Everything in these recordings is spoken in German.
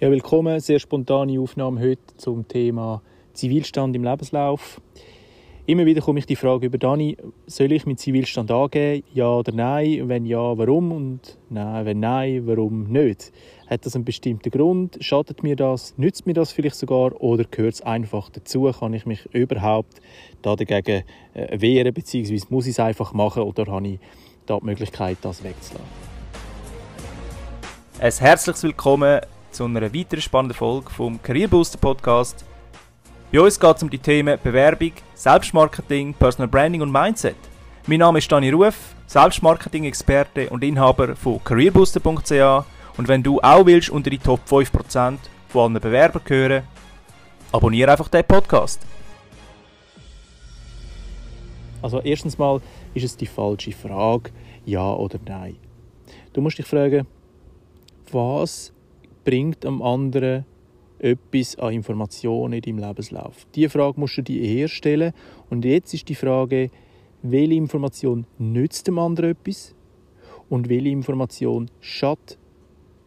Ja, willkommen. Sehr spontane Aufnahme heute zum Thema Zivilstand im Lebenslauf. Immer wieder komme ich die Frage über Dani, soll ich mit Zivilstand angeben? Ja oder nein? Wenn ja, warum? Und nein, wenn nein, warum nicht? Hat das einen bestimmten Grund? Schadet mir das? Nützt mir das vielleicht sogar? Oder gehört es einfach dazu? Kann ich mich überhaupt da dagegen äh, wehren? Beziehungsweise muss ich es einfach machen? Oder habe ich da die Möglichkeit, das wegzulassen? Ein herzliches Willkommen zu einer weiteren spannenden Folge vom Career Booster Podcast. Bei uns geht es um die Themen Bewerbung, Selbstmarketing, Personal Branding und Mindset. Mein Name ist Dani Ruf, Selbstmarketing-Experte und Inhaber von careerbooster.ch und wenn du auch willst unter die Top 5% von allen Bewerbern gehören, abonniere einfach den Podcast. Also erstens mal ist es die falsche Frage, ja oder nein. Du musst dich fragen, was bringt am anderen etwas an Informationen in deinem Lebenslauf? Diese Frage musst du dir eher stellen. Und jetzt ist die Frage, welche Information nützt dem anderen etwas und welche Information schadet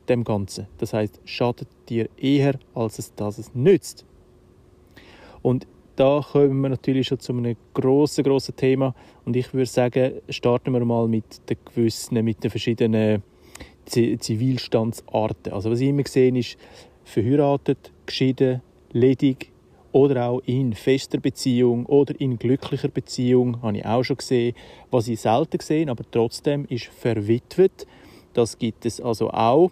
dem Ganzen. Das heißt, schadet dir eher, als es das es nützt. Und da kommen wir natürlich schon zu einem grossen, grossen Thema. Und ich würde sagen, starten wir mal mit den gewissen, mit den verschiedenen Zivilstandsarten. Also was ich immer gesehen ist, verheiratet, geschieden, ledig oder auch in fester Beziehung oder in glücklicher Beziehung, habe ich auch schon gesehen. Was ich selten gesehen, aber trotzdem ist verwitwet. Das gibt es also auch.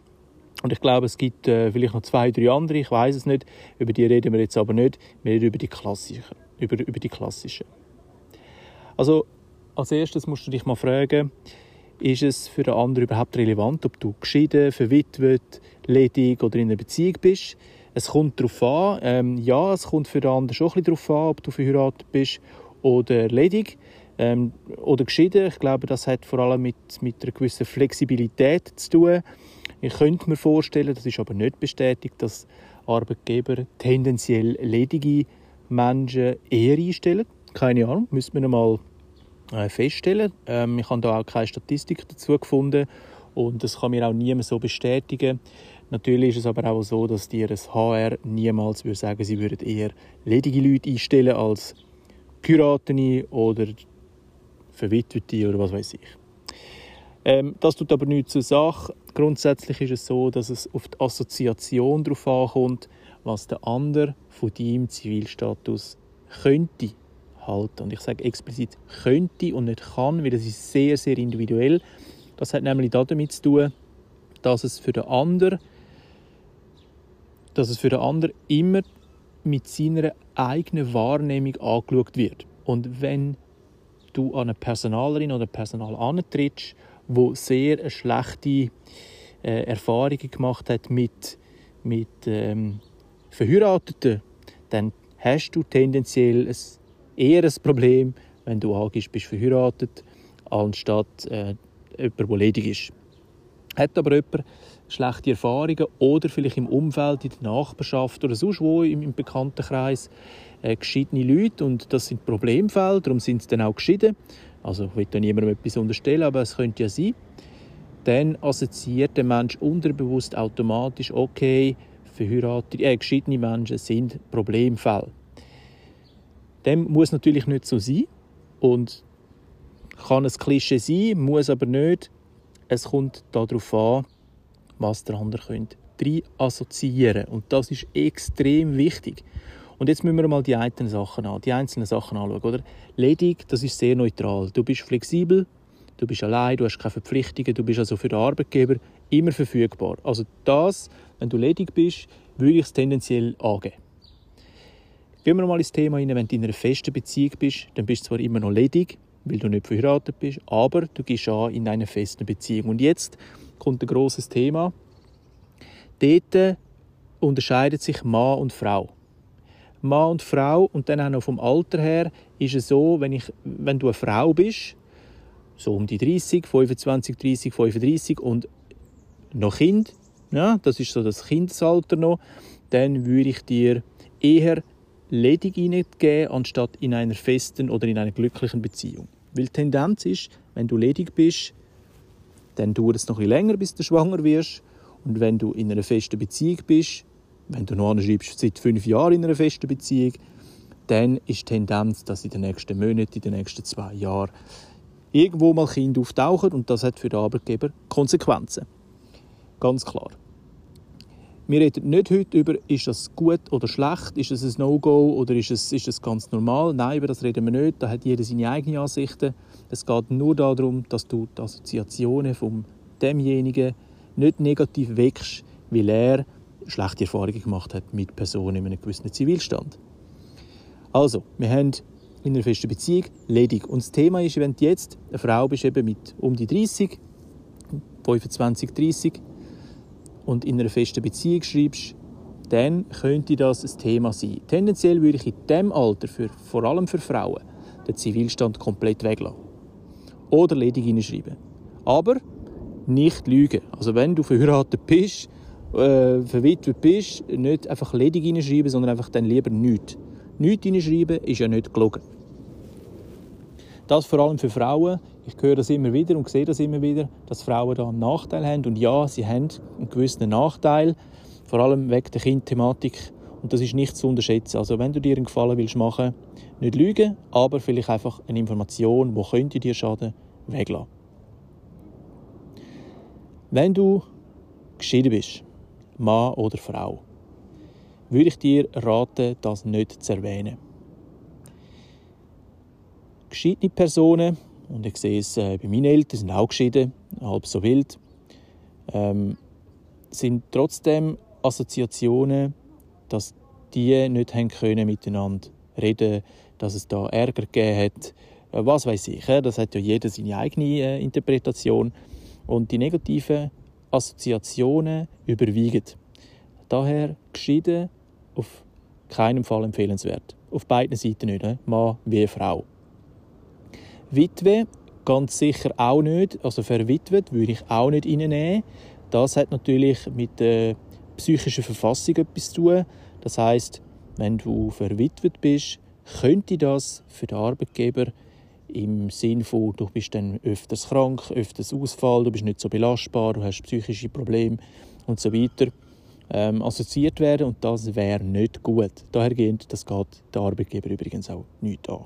Und ich glaube, es gibt äh, vielleicht noch zwei, drei andere, ich weiß es nicht. Über die reden wir jetzt aber nicht. Wir reden über die klassischen. Über, über die klassischen. Also, als erstes musst du dich mal fragen, ist es für den anderen überhaupt relevant, ob du geschieden, verwitwet, ledig oder in einer Beziehung bist. Es kommt darauf an, ähm, ja, es kommt für den anderen schon ein bisschen darauf an, ob du verheiratet bist oder ledig ähm, oder geschieden. Ich glaube, das hat vor allem mit, mit einer gewissen Flexibilität zu tun. Ich könnte mir vorstellen, das ist aber nicht bestätigt, dass Arbeitgeber tendenziell ledige Menschen eher einstellen. Keine Ahnung, müssen wir mal feststellen. Ähm, ich habe da auch keine Statistik dazu gefunden und das kann mir auch niemand so bestätigen. Natürlich ist es aber auch so, dass dir das HR niemals würde sagen, sie würden eher ledige Leute einstellen als Kuratene oder Verwitwete oder was weiß ich. Ähm, das tut aber nichts zur Sache. Grundsätzlich ist es so, dass es auf die Assoziation darauf ankommt, was der andere von deinem Zivilstatus könnte halten. Und ich sage explizit könnte und nicht kann, weil das ist sehr, sehr individuell. Das hat nämlich damit zu tun, dass es für den anderen, dass es für den anderen immer mit seiner eigenen Wahrnehmung angeschaut wird. Und wenn du an eine Personalerin oder Personal antrittst, wo sehr eine schlechte äh, Erfahrungen gemacht hat mit, mit ähm, Verheirateten, dann hast du tendenziell ein eher ein Problem, wenn du angibst, bist verheiratet, anstatt äh, jemand, der ledig ist. Hat aber jemand schlechte Erfahrungen oder vielleicht im Umfeld, in der Nachbarschaft oder sonst wo im, im Bekanntenkreis äh, geschiedene Leute und das sind Problemfälle, darum sind sie dann auch geschieden. Also ich will da niemandem etwas unterstellen, aber es könnte ja sein. Dann assoziiert der Mensch unterbewusst automatisch, okay, verheiratete, äh, geschiedene Menschen sind Problemfälle. Dem muss natürlich nicht so sein und kann ein Klischee sein, muss aber nicht. Es kommt darauf an, was der andere könnte assoziieren und das ist extrem wichtig. Und jetzt müssen wir mal die einzelnen Sachen an, die einzelnen Sachen anschauen, oder? Ledig, das ist sehr neutral. Du bist flexibel, du bist allein, du hast keine Verpflichtungen, du bist also für den Arbeitgeber immer verfügbar. Also das, wenn du ledig bist, würde ich es tendenziell angeben. Gehen wir mal ins Thema rein, wenn du in einer festen Beziehung bist, dann bist du zwar immer noch ledig, weil du nicht verheiratet bist, aber du gehst an in einer festen Beziehung. Und jetzt kommt ein grosses Thema. Dort unterscheidet sich Mann und Frau. Mann und Frau und dann auch noch vom Alter her ist es so, wenn, ich, wenn du eine Frau bist, so um die 30, 25, 30, 35 und noch Kind, ja, das ist so das Kindesalter noch, dann würde ich dir eher ledig hineingeben, anstatt in einer festen oder in einer glücklichen Beziehung. Weil die Tendenz ist, wenn du ledig bist, dann dauert es noch ein länger, bis du schwanger wirst. Und wenn du in einer festen Beziehung bist, wenn du noch anschreibst, seit fünf Jahren in einer festen Beziehung, dann ist die Tendenz, dass in den nächsten Monaten, in den nächsten zwei Jahren irgendwo mal Kinder auftauchen und das hat für den Arbeitgeber Konsequenzen. Ganz klar. Wir reden nicht heute über, ist das gut oder schlecht, ist das ein No-Go oder ist es, ist es ganz normal. Nein, über das reden wir nicht. Da hat jeder seine eigenen Ansichten. Es geht nur darum, dass du die Assoziationen von demjenigen nicht negativ wächst, weil er schlechte Erfahrungen gemacht hat mit Personen in einem gewissen Zivilstand. Also, wir haben in einer festen Beziehung ledig. Und das Thema ist, wenn du jetzt eine Frau bist, eben mit um die 30, 25, 30, und in einer festen Beziehung schreibst, dann könnte das ein Thema sein. Tendenziell würde ich in diesem Alter, für, vor allem für Frauen, den Zivilstand komplett weglassen. Oder ledig hineinschreiben. Aber nicht lügen. Also wenn du verheiratet bist, äh, verwitwet bist, nicht einfach ledig hineinschreiben, sondern einfach dann lieber nichts. Nichts hineinschreiben ist ja nicht gelogen. Das vor allem für Frauen. Ich höre das immer wieder und sehe das immer wieder, dass Frauen da einen Nachteil haben. Und ja, sie haben einen gewissen Nachteil, vor allem wegen der Kindthematik. Und das ist nicht zu unterschätzen. Also wenn du dir einen Gefallen willst machen, nicht lügen, aber vielleicht einfach eine Information, wo könnte dir schaden, weglassen. Wenn du geschieden bist, Mann oder Frau, würde ich dir raten, das nicht zu erwähnen geschiedene Personen, und ich sehe es äh, bei meinen Eltern, sind auch geschieden, halb so wild, ähm, sind trotzdem Assoziationen, dass die nicht haben können miteinander reden, dass es da Ärger gegeben hat, äh, was weiß ich. Äh, das hat ja jeder seine eigene äh, Interpretation und die negativen Assoziationen überwiegen. Daher geschieden auf keinen Fall empfehlenswert. Auf beiden Seiten nicht, äh, Mann wie Frau. Witwe ganz sicher auch nicht. Also verwitwet würde ich auch nicht reinnehmen. Das hat natürlich mit der psychischen Verfassung etwas zu tun. Das heißt, wenn du verwitwet bist, könnte das für den Arbeitgeber im Sinn von, du bist dann öfters krank, öfters Ausfall, du bist nicht so belastbar, du hast psychische Probleme und so weiter, ähm, assoziiert werden und das wäre nicht gut. Dahergehend, das geht der Arbeitgeber übrigens auch nicht an.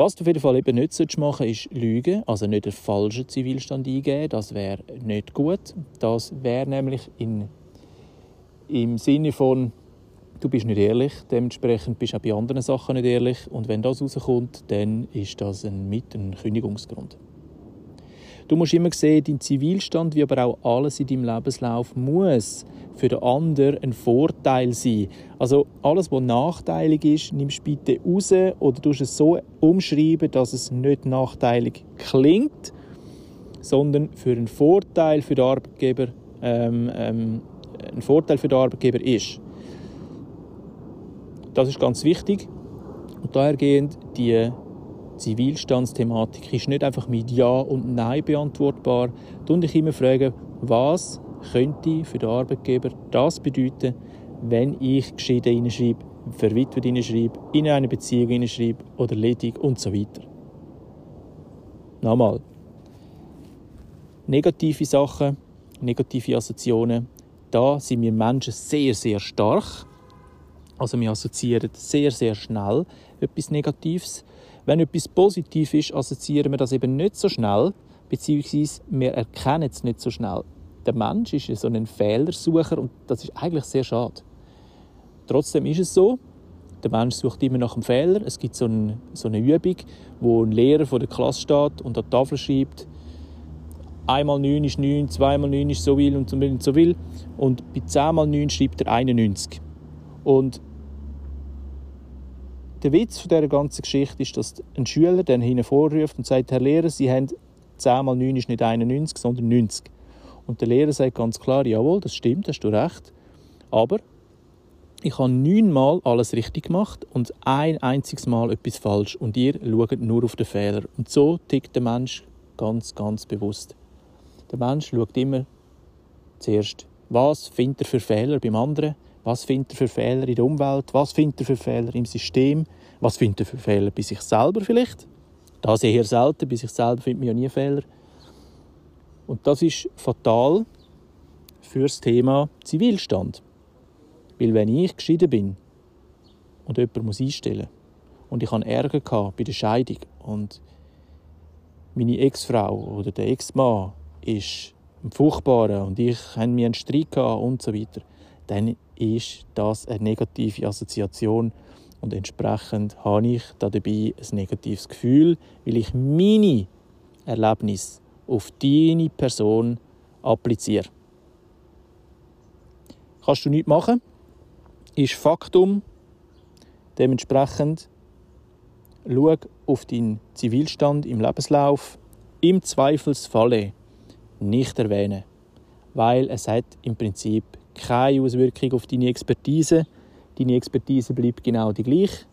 Was du auf jeden Fall eben nicht machen ist lügen, also nicht den falschen Zivilstand eingeben. Das wäre nicht gut. Das wäre nämlich in, im Sinne von, du bist nicht ehrlich, dementsprechend bist du auch bei anderen Sachen nicht ehrlich. Und wenn das rauskommt, dann ist das ein, mit ein Kündigungsgrund. Du musst immer sehen, dein Zivilstand, wie aber auch alles in deinem Lebenslauf, muss für den anderen ein Vorteil sein. Also alles, was nachteilig ist, nimmst du bitte raus oder du es so umschreiben, dass es nicht nachteilig klingt, sondern für einen Vorteil für den Arbeitgeber ähm, ähm, ein Vorteil für den Arbeitgeber ist. Das ist ganz wichtig. Und dahergehend die Zivilstandsthematik ist nicht einfach mit Ja und Nein beantwortbar. Du dich immer fragen, was könnte für den Arbeitgeber das bedeuten, wenn ich geschieden hineinschreibe, verwitwet hineinschreibe, in eine Beziehung hineinschreibe oder ledig und so weiter. Nochmal. Negative Sachen, negative Assoziationen, da sind wir Menschen sehr, sehr stark. Also wir assoziieren sehr, sehr schnell etwas Negatives. Wenn etwas positiv ist, assoziieren wir das eben nicht so schnell, beziehungsweise wir erkennen es nicht so schnell. Der Mensch ist so ein Fehlersucher und das ist eigentlich sehr schade. Trotzdem ist es so, der Mensch sucht immer nach einem Fehler. Es gibt so, ein, so eine Übung, wo ein Lehrer vor der Klasse steht und an die Tafel schreibt, einmal 9 ist 9, zweimal 9 ist so viel und so viel und so viel. Und bei 10 mal 9 schreibt er 91. Und der Witz von dieser ganzen Geschichte ist, dass ein Schüler dann hinten vorruft und sagt, Herr Lehrer, Sie haben 10 mal 9 ist nicht 91, sondern 90. Und der Lehrer sagt ganz klar, jawohl, das stimmt, hast du recht. Aber ich habe neunmal alles richtig gemacht und ein einziges Mal etwas falsch. Und ihr schaut nur auf den Fehler. Und so tickt der Mensch ganz, ganz bewusst. Der Mensch schaut immer zuerst, was findet er für Fehler beim anderen was findet er für Fehler in der Umwelt? Was findet er für Fehler im System? Was findet er für Fehler bei sich selber vielleicht? Das eher selten. Bei sich selber findet man ja nie Fehler. Und das ist fatal für das Thema Zivilstand. Weil wenn ich geschieden bin und jemand muss einstellen und ich hatte Ärger bei der Scheidung und meine Ex-Frau oder der Ex-Mann ist ein Furchtbarer und ich haben mir einen Streit gehabt und so weiter, dann ist das eine negative Assoziation und entsprechend habe ich da dabei ein negatives Gefühl, weil ich meine Erlebnis auf deine Person appliziere. Kannst du nichts machen, ist Faktum. Dementsprechend schau auf deinen Zivilstand im Lebenslauf. Im Zweifelsfalle nicht erwähnen, weil es hat im Prinzip keine Auswirkung auf deine Expertise. Deine Expertise bleibt genau die gleiche.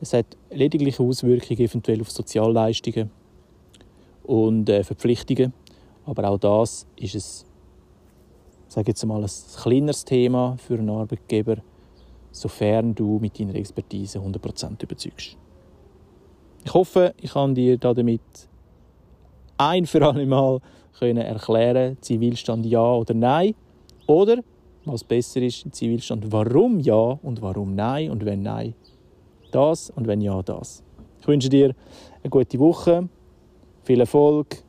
Es hat lediglich Auswirkungen eventuell auf Sozialleistungen und äh, Verpflichtungen, aber auch das ist es, sage jetzt mal, ein kleineres Thema für einen Arbeitgeber, sofern du mit deiner Expertise 100% überzeugst. Ich hoffe, ich kann dir damit ein für alle Mal können erklären, Zivilstand ja oder nein. Oder, was besser ist, Zivilstand warum ja und warum nein und wenn nein, das und wenn ja, das. Ich wünsche dir eine gute Woche, viel Erfolg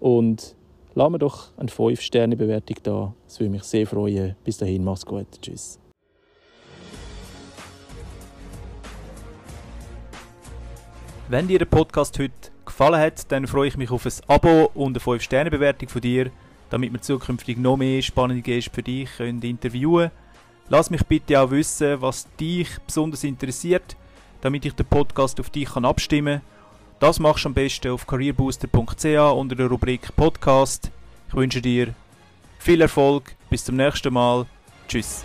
und lass mir doch eine 5-Sterne-Bewertung da. Das würde mich sehr freuen. Bis dahin, mach's gut. Tschüss. Wenn dir der Podcast heute gefallen hat, dann freue ich mich auf ein Abo und eine 5-Sterne-Bewertung von dir, damit wir zukünftig noch mehr spannende Gäste für dich können interviewen können. Lass mich bitte auch wissen, was dich besonders interessiert, damit ich den Podcast auf dich kann abstimmen kann. Das machst du am besten auf careerbooster.ch unter der Rubrik Podcast. Ich wünsche dir viel Erfolg, bis zum nächsten Mal. Tschüss.